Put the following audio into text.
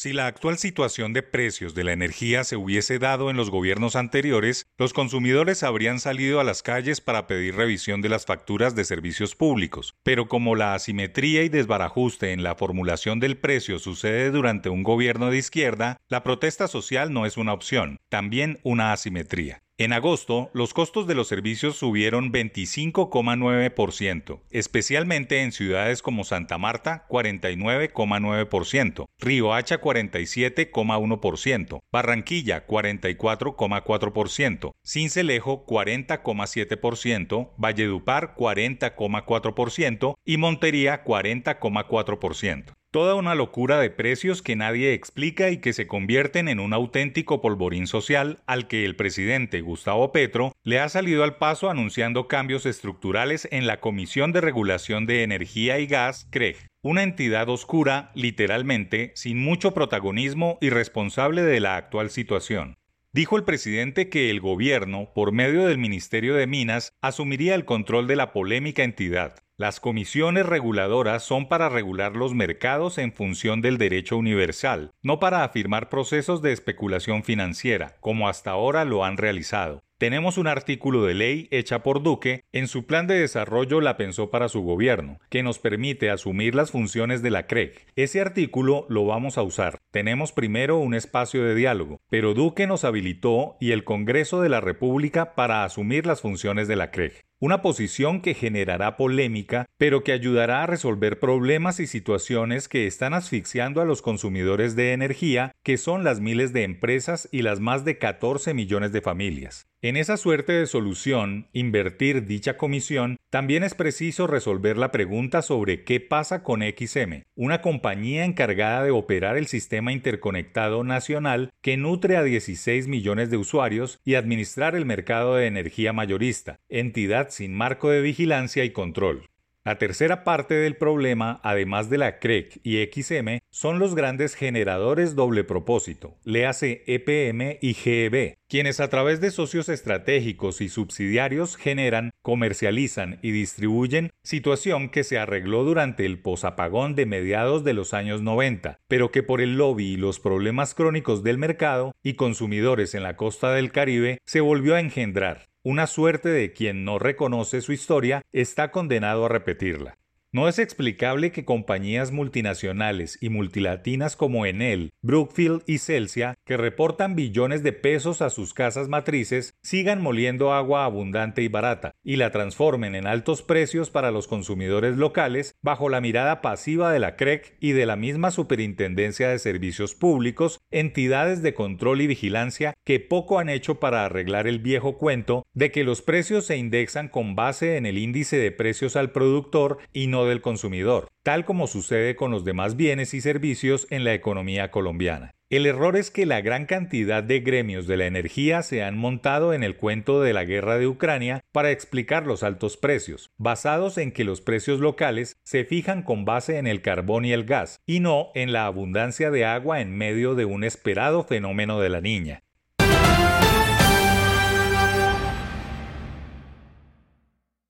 Si la actual situación de precios de la energía se hubiese dado en los gobiernos anteriores, los consumidores habrían salido a las calles para pedir revisión de las facturas de servicios públicos. Pero como la asimetría y desbarajuste en la formulación del precio sucede durante un gobierno de izquierda, la protesta social no es una opción, también una asimetría. En agosto, los costos de los servicios subieron 25,9%, especialmente en ciudades como Santa Marta 49,9%, Río Hacha 47,1%, Barranquilla 44,4%, Cincelejo 40,7%, Valledupar 40,4% y Montería 40,4%. Toda una locura de precios que nadie explica y que se convierten en un auténtico polvorín social al que el presidente Gustavo Petro le ha salido al paso anunciando cambios estructurales en la Comisión de Regulación de Energía y Gas, CREG, una entidad oscura, literalmente, sin mucho protagonismo y responsable de la actual situación. Dijo el presidente que el gobierno, por medio del Ministerio de Minas, asumiría el control de la polémica entidad. Las comisiones reguladoras son para regular los mercados en función del derecho universal, no para afirmar procesos de especulación financiera, como hasta ahora lo han realizado. Tenemos un artículo de ley hecha por Duque, en su plan de desarrollo la pensó para su gobierno, que nos permite asumir las funciones de la CREG. Ese artículo lo vamos a usar. Tenemos primero un espacio de diálogo, pero Duque nos habilitó y el Congreso de la República para asumir las funciones de la CREG una posición que generará polémica, pero que ayudará a resolver problemas y situaciones que están asfixiando a los consumidores de energía, que son las miles de empresas y las más de 14 millones de familias. En esa suerte de solución, invertir dicha comisión, también es preciso resolver la pregunta sobre qué pasa con XM, una compañía encargada de operar el sistema interconectado nacional que nutre a 16 millones de usuarios y administrar el mercado de energía mayorista, entidad sin marco de vigilancia y control. La tercera parte del problema, además de la CREC y XM, son los grandes generadores doble propósito, léase EPM y GEB, quienes a través de socios estratégicos y subsidiarios generan, comercializan y distribuyen, situación que se arregló durante el posapagón de mediados de los años 90, pero que por el lobby y los problemas crónicos del mercado y consumidores en la costa del Caribe se volvió a engendrar una suerte de quien no reconoce su historia está condenado a repetirla. No es explicable que compañías multinacionales y multilatinas como Enel, Brookfield y Celsia, que reportan billones de pesos a sus casas matrices, sigan moliendo agua abundante y barata y la transformen en altos precios para los consumidores locales bajo la mirada pasiva de la CREC y de la misma Superintendencia de Servicios Públicos, entidades de control y vigilancia que poco han hecho para arreglar el viejo cuento de que los precios se indexan con base en el índice de precios al productor y no del consumidor, tal como sucede con los demás bienes y servicios en la economía colombiana. El error es que la gran cantidad de gremios de la energía se han montado en el cuento de la guerra de Ucrania para explicar los altos precios, basados en que los precios locales se fijan con base en el carbón y el gas, y no en la abundancia de agua en medio de un esperado fenómeno de la niña.